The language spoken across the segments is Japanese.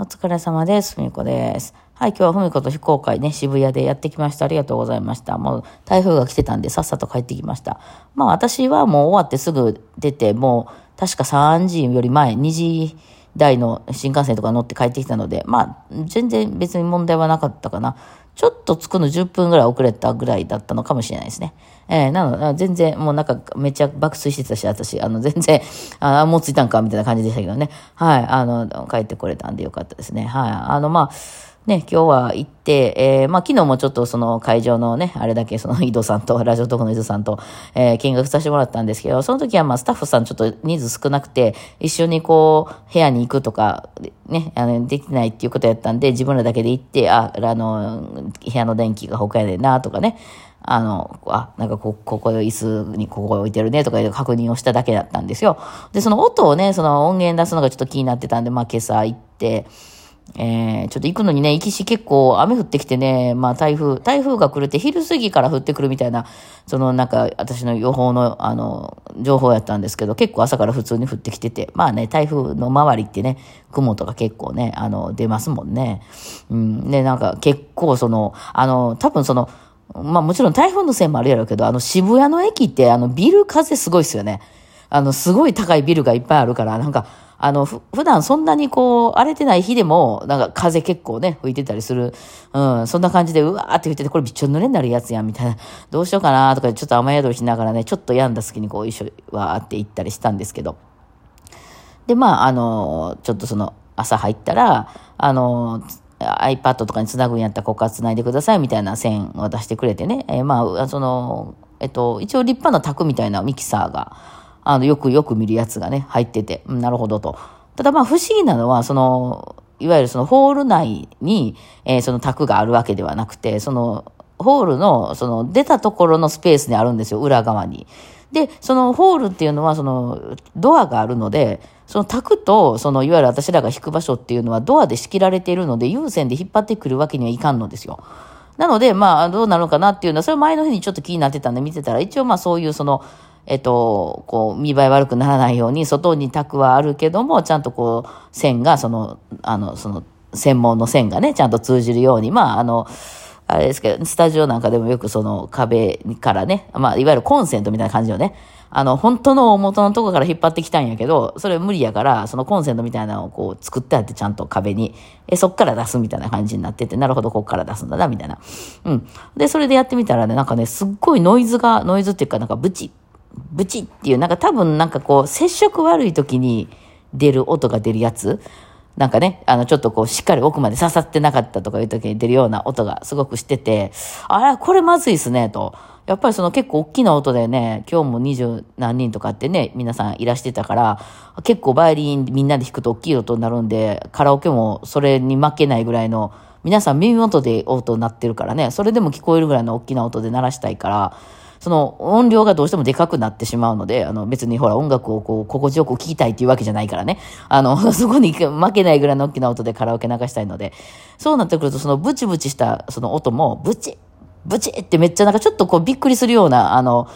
お疲れ様です。ふみこです。はい、今日はふみこと非公開ね、渋谷でやってきました。ありがとうございました。もう台風が来てたんで、さっさと帰ってきました。まあ私はもう終わってすぐ出て、もう確か3時より前、2時台の新幹線とか乗って帰ってきたので、まあ全然別に問題はなかったかな。ちょっと着くの10分ぐらい遅れたぐらいだったのかもしれないですね。えー、なので、全然、もうなんか、めっちゃ爆睡してたし、私、あの、全然、あもう着いたんか、みたいな感じでしたけどね。はい、あの、帰ってこれたんでよかったですね。はい、あの、まあ、ね、今日は行って、えー、まあ、昨日もちょっとその会場のね、あれだけその井戸さんと、ラジオトークの井戸さんと、えー、見学させてもらったんですけど、その時はま、スタッフさんちょっと人数少なくて、一緒にこう、部屋に行くとか、ね、あの、できないっていうことやったんで、自分らだけで行って、あ、あの、部屋の電気が他やでな、とかね、あの、あ、なんかこ、ここ椅子にここ置いてるねとかいう確認をしただけだったんですよ。で、その音をね、その音源出すのがちょっと気になってたんで、まあ今朝行って、えー、ちょっと行くのにね、行きし結構雨降ってきてね、まあ台風、台風が来るって昼過ぎから降ってくるみたいな、そのなんか私の予報の、あの、情報やったんですけど、結構朝から普通に降ってきてて、まあね、台風の周りってね、雲とか結構ね、あの、出ますもんね。うん、で、なんか結構その、あの、多分その、まあもちろん台風のせいもあるやろうけど、あの渋谷の駅ってあのビル風すごいっすよね。あのすごい高いビルがいっぱいあるから、なんか、あの、ふ、普段そんなにこう、荒れてない日でも、なんか風結構ね、吹いてたりする。うん、そんな感じで、うわーって吹いてて、これびっちょ濡れになるやつやん、みたいな。どうしようかなとか、ちょっと雨宿りしながらね、ちょっと病んだ隙にこう、一緒、わーって行ったりしたんですけど。で、まあ、あの、ちょっとその、朝入ったら、あの、iPad とかにつなぐんやったらここからつないでくださいみたいな線を出してくれてね。えー、まあ、その、えっと、一応立派な卓みたいなミキサーが、あの、よくよく見るやつがね、入ってて、うん、なるほどと。ただまあ不思議なのは、その、いわゆるそのホール内に、えー、その卓があるわけではなくて、その、ホールの、その、出たところのスペースにあるんですよ、裏側に。で、そのホールっていうのは、その、ドアがあるので、その卓と、その、いわゆる私らが引く場所っていうのはドアで仕切られているので、有線で引っ張ってくるわけにはいかんのですよ。なので、まあ、どうなるのかなっていうのは、それ前の日にちょっと気になってたんで見てたら、一応まあそういうその、えっと、こう、見栄え悪くならないように、外に卓はあるけども、ちゃんとこう、線が、その、あの、その、専門の線がね、ちゃんと通じるように、まあ、あの、あれですけど、スタジオなんかでもよくその壁からね、まあ、いわゆるコンセントみたいな感じのね、あの、本当の元のとこから引っ張ってきたんやけど、それ無理やから、そのコンセントみたいなのをこう作ってあってちゃんと壁に、え、そっから出すみたいな感じになってて、なるほど、こっから出すんだな、みたいな。うん。で、それでやってみたらね、なんかね、すっごいノイズが、ノイズっていうか、なんかブチ、ブチっていう、なんか多分なんかこう、接触悪い時に出る音が出るやつ。なんかね、あの、ちょっとこう、しっかり奥まで刺さってなかったとかいう時に出るような音がすごくしてて、あれ、これまずいっすね、と。やっぱりその結構大きな音でね、今日も二十何人とかってね、皆さんいらしてたから、結構バイオリンみんなで弾くと大きい音になるんで、カラオケもそれに負けないぐらいの、皆さん耳元で音になってるからね、それでも聞こえるぐらいの大きな音で鳴らしたいから、その音量がどうしてもでかくなってしまうので、あの別にほら音楽をこう心地よく聴きたいっていうわけじゃないからね。あの、そこに負けないぐらいの大きな音でカラオケ流したいので、そうなってくるとそのブチブチしたその音もブチブチってめっちゃなんかちょっとこうびっくりするような、あの、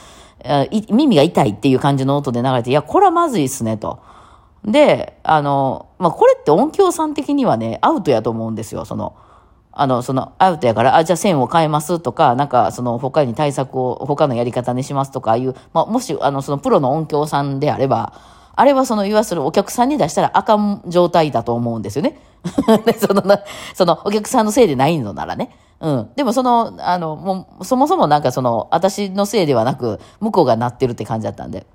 耳が痛いっていう感じの音で流れて、いや、これはまずいっすね、と。で、あの、まあ、これって音響さん的にはね、アウトやと思うんですよ、その、あの、その、アウトやから、あ、じゃあ線を変えますとか、なんか、その、他に対策を、他のやり方にしますとかいう、まあ、もし、あの、その、プロの音響さんであれば、あれはその、言わするお客さんに出したらあかん状態だと思うんですよね。その、その、お客さんのせいでないのならね。うん。でもその、あの、もう、そもそもなんかその、私のせいではなく、向こうがなってるって感じだったんで。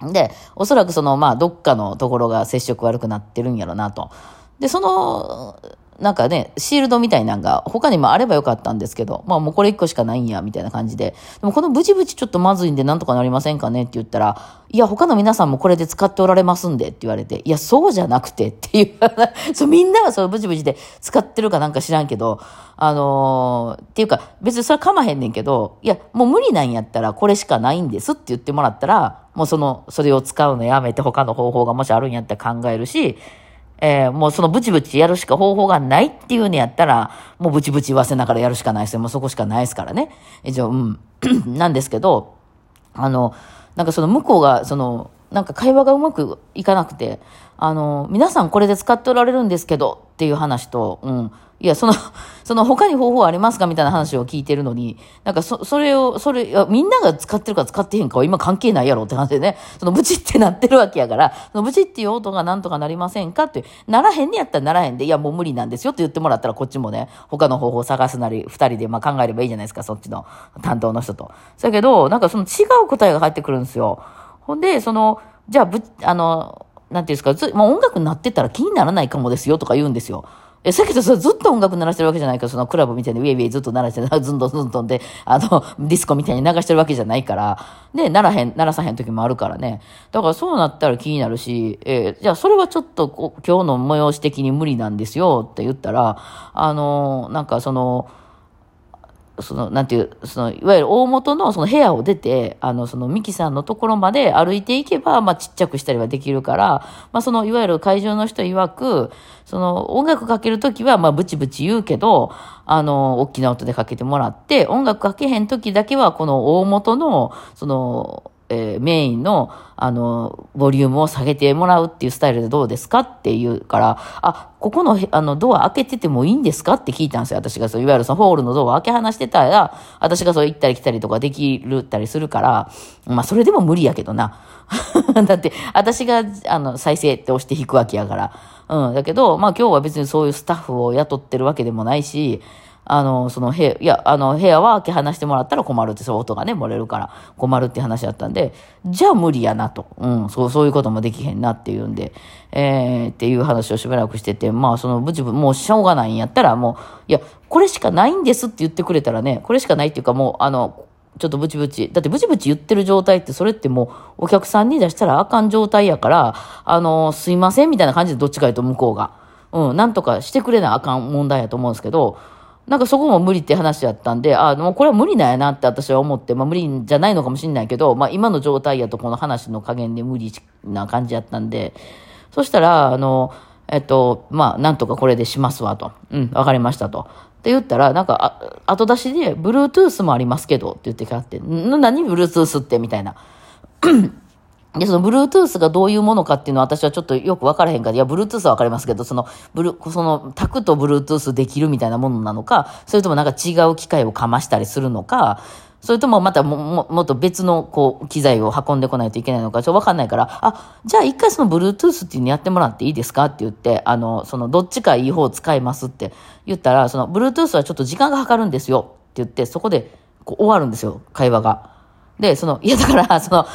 で、おそらくその、まあ、どっかのところが接触悪くなってるんやろなと。で、その、なんかね、シールドみたいなのが他にもあればよかったんですけど、まあもうこれ一個しかないんや、みたいな感じで。でもこのブチブチちょっとまずいんでなんとかなりませんかねって言ったら、いや、他の皆さんもこれで使っておられますんでって言われて、いや、そうじゃなくてっていう、そうみんながそのブチブチで使ってるかなんか知らんけど、あのー、っていうか別にそれはかまへんねんけど、いや、もう無理なんやったらこれしかないんですって言ってもらったら、もうその、それを使うのやめて他の方法がもしあるんやったら考えるし、えー、もうそのブチブチやるしか方法がないっていうのやったら、もうブチブチ言わせながらやるしかないですよ。もうそこしかないですからね。以上、うん。なんですけど、あの、なんかその向こうが、その、なんか会話がうまくいかなくて、あの、皆さんこれで使っておられるんですけどっていう話と、うん。いや、その、その他に方法ありますかみたいな話を聞いてるのに、なんかそ、それを、それ、みんなが使ってるか使ってへんかは今関係ないやろって話でね、そのブチってなってるわけやから、そのブチっていう音がなんとかなりませんかって、ならへんねやったらならへんで、いやもう無理なんですよって言ってもらったらこっちもね、他の方法を探すなり、二人でまあ考えればいいじゃないですか、そっちの担当の人と。だけど、なんかその違う答えが返ってくるんですよ。ほんで、その、じゃあ、ぶ、あの、なんていうんですか、ず、まあ、音楽になってたら気にならないかもですよとか言うんですよ。え、さっきと、ずっと音楽鳴らしてるわけじゃないから、そのクラブみたいにウェイウェイずっと鳴らして、ずんどんずんどんで、あの、ディスコみたいに流してるわけじゃないから、で、鳴らへん、鳴らさへん時もあるからね。だからそうなったら気になるし、えー、じゃあそれはちょっと今日の催し的に無理なんですよって言ったら、あの、なんかその、その、なんていう、その、いわゆる大元のその部屋を出て、あの、そのミキさんのところまで歩いていけば、まあちっちゃくしたりはできるから、まあその、いわゆる会場の人曰く、その、音楽かけるときは、まあブチブチ言うけど、あの、大きな音でかけてもらって、音楽かけへんときだけは、この大元の、その、えー、メインの、あの、ボリュームを下げてもらうっていうスタイルでどうですかって言うから、あ、ここの、あの、ドア開けててもいいんですかって聞いたんですよ。私がそう、いわゆるそのホールのドア開け放してたら、私がそう行ったり来たりとかできるったりするから、まあ、それでも無理やけどな。だって、私が、あの、再生って押して弾くわけやから。うん。だけど、まあ今日は別にそういうスタッフを雇ってるわけでもないし、あの、その部屋、いや、あの、部屋は開け放してもらったら困るって、そう音がね、漏れるから困るって話だったんで、じゃあ無理やなと。うん、そう、そういうこともできへんなっていうんで、えー、っていう話をしばらくしてて、まあ、その、ブチブもうしょうがないんやったら、もう、いや、これしかないんですって言ってくれたらね、これしかないっていうかもう、あの、ちょっとブチブチ。だってブチブチ言ってる状態ってそれってもうお客さんに出したらあかん状態やから、あの、すいませんみたいな感じでどっちか言うと向こうが。うん、なんとかしてくれなあかん問題やと思うんですけど、なんかそこも無理って話やったんで、あもうこれは無理なんやなって私は思って、まあ無理じゃないのかもしれないけど、まあ今の状態やとこの話の加減で無理な感じやったんで、そしたら、あの、えっと、まあなんとかこれでしますわと。うん、わかりましたと。って言ったら、なんか、あ後出しで、Bluetooth もありますけどって言ってきはって、何 Bluetooth って？みたいな。で、その Bluetooth がどういうものかっていうのは私はちょっとよくわからへんから、いや、Bluetooth はわかりますけど、その、ブル、その、タクと Bluetooth できるみたいなものなのか、それともなんか違う機械をかましたりするのか、それともまたもももっと別のこう機材を運んでこないといけないのか、ちょっとわかんないから、あ、じゃあ一回その Bluetooth っていうのやってもらっていいですかって言って、あの、そのどっちかいい方を使いますって言ったら、その Bluetooth はちょっと時間がかかるんですよって言って、そこでこう終わるんですよ、会話が。で、その、いやだから、その、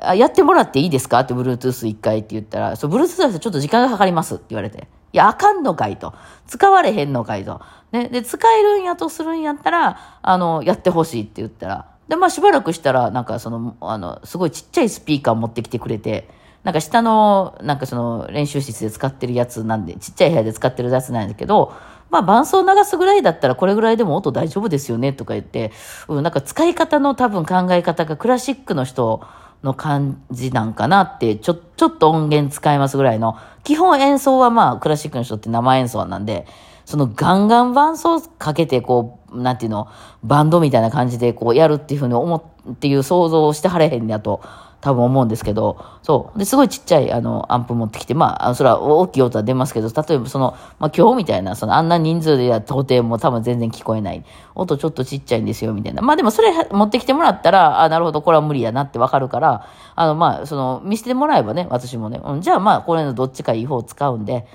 あやってもらっていいですか？って、Bluetooth 一回って言ったら、そう、Bluetooth はちょっと時間がかかりますって言われて。いや、あかんのかいと。使われへんのかいと。ね、で、使えるんやとするんやったら、あの、やってほしいって言ったら。で、まあしばらくしたら、なんかその、あの、すごいちっちゃいスピーカー持ってきてくれて、なんか下の、なんかその練習室で使ってるやつなんで、ちっちゃい部屋で使ってるやつなんだけど、まあ伴奏流すぐらいだったらこれぐらいでも音大丈夫ですよねとか言って、うん、なんか使い方の多分考え方がクラシックの人の感じなんかなって、ちょ、ちょっと音源使いますぐらいの、基本演奏はまあ、クラシックの人って生演奏なんで、そのガンガン伴奏かけて、こう、なんていうの、バンドみたいな感じでこうやるっていうふうに思っていう想像をしてはれへんやと多分思うんですけど、そう。で、すごいちっちゃい、あの、アンプ持ってきて、まあ、それは大きい音は出ますけど、例えばその、まあ、今日みたいな、その、あんな人数でやった程も多分全然聞こえない。音ちょっとちっちゃいんですよ、みたいな。まあ、でもそれ持ってきてもらったら、あ、なるほど、これは無理やなってわかるから、あの、まあ、その、見せてもらえばね、私もね、うん、じゃあまあ、これのどっちかいい方を使うんで、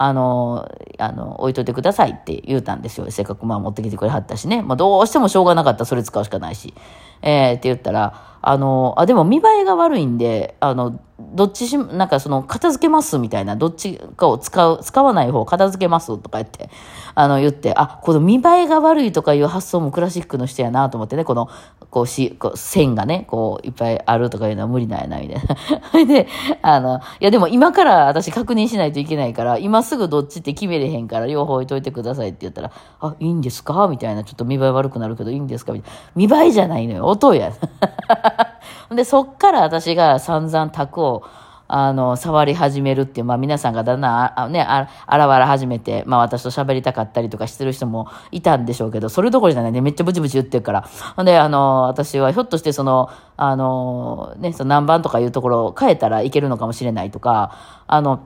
あの、あの、置いといてくださいって言うたんですよ。せっかくまあ持ってきてくれはったしね。まあどうしてもしょうがなかったらそれ使うしかないし。えー、って言ったら、あの、あ、でも見栄えが悪いんで、あの、どっちし、なんかその、片付けますみたいな、どっちかを使う、使わない方片付けますとか言って、あの、言って、あ、この見栄えが悪いとかいう発想もクラシックの人やなと思ってね、この、こうし、こう線がね、こう、いっぱいあるとかいうのは無理なんやな、みたいな。で、あの、いやでも今から私確認しないといけないから、今すぐどっちって決めれへんから、両方置いといてくださいって言ったら、あ、いいんですか？みたいな、ちょっと見栄え悪くなるけどいいんですか？みたいな。見栄えじゃないのよ、音や。で、そっから私が散々卓を、あの、触り始めるっていう、まあ皆さんがだんだん、あね、あらわら始めて、まあ私と喋りたかったりとかしてる人もいたんでしょうけど、それどころじゃないね、めっちゃブチブチ言ってるから。ほんで、あの、私はひょっとしてその、あの、ね、その何番とかいうところを変えたらいけるのかもしれないとか、あの、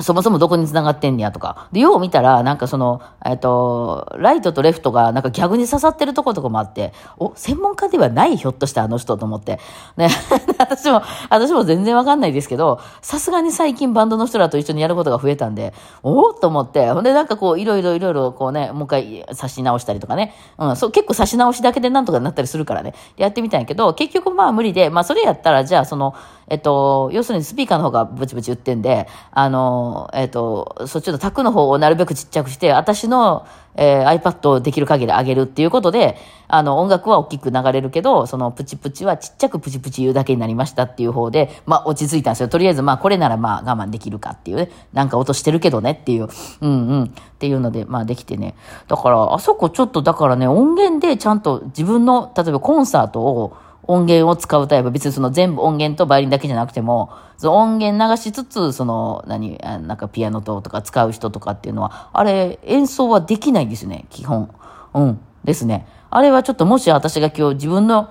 そもそもどこに繋がってんねやとか。で、よう見たら、なんかその、えっと、ライトとレフトがなんか逆に刺さってるとことかもあって、お、専門家ではないひょっとしてあの人と思って。ね、私も、私も全然わかんないですけど、さすがに最近バンドの人らと一緒にやることが増えたんで、おっと思って、ほんでなんかこう、いろいろいろいろこうね、もう一回刺し直したりとかね。うん、そう、結構刺し直しだけでなんとかなったりするからね。やってみたんやけど、結局まあ無理で、まあそれやったら、じゃあその、えっと、要するにスピーカーの方がブチブチ言ってんで、あの、えっと、そっちのタクの方をなるべくちっちゃくして、私の、えー、iPad をできる限り上げるっていうことで、あの、音楽は大きく流れるけど、そのプチプチはちっちゃくプチプチ言うだけになりましたっていう方で、まあ落ち着いたんですよ。とりあえずまあこれならまあ我慢できるかっていうね。なんか音してるけどねっていう。うんうん。っていうので、まあできてね。だから、あそこちょっとだからね、音源でちゃんと自分の、例えばコンサートを、音源を使うタイプ、別にその全部音源とバイオリンだけじゃなくても、その音源流しつつ、その、何、なんかピアノととか使う人とかっていうのは、あれ、演奏はできないんですよね、基本。うん。ですね。あれはちょっともし私が今日自分の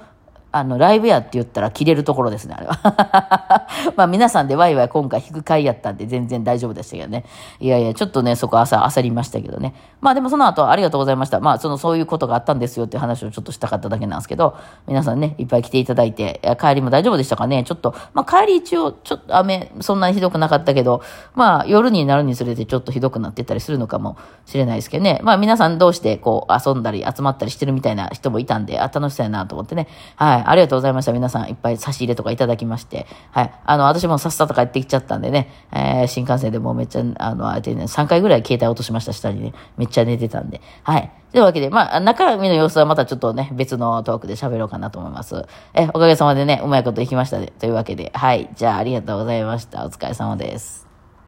あの、ライブやって言ったら切れるところですね、あれは。まあ皆さんでワイワイ今回弾く回やったんで全然大丈夫でしたけどね。いやいや、ちょっとね、そこ朝焦りましたけどね。まあでもその後ありがとうございました。まあそのそういうことがあったんですよっていう話をちょっとしたかっただけなんですけど、皆さんね、いっぱい来ていただいて、帰りも大丈夫でしたかね？ちょっと、まあ帰り一応ちょっと雨そんなにひどくなかったけど、まあ夜になるにつれてちょっとひどくなってたりするのかもしれないですけどね。まあ皆さん同士でこう遊んだり集まったりしてるみたいな人もいたんで、あ、楽しそうやなと思ってね。はい。はいありがとうございました。皆さんいっぱい差し入れとかいただきまして。はい。あの、私もさっさと帰ってきちゃったんでね、えー、新幹線でもうめっちゃ、あの、あえてね、3回ぐらい携帯落としました、下にね。めっちゃ寝てたんで。はい。というわけで、まあ、中身の様子はまたちょっとね、別のトークで喋ろうかなと思います。え、おかげさまでね、うまいこといきましたで。というわけで、はい。じゃあ、ありがとうございました。お疲れ様です。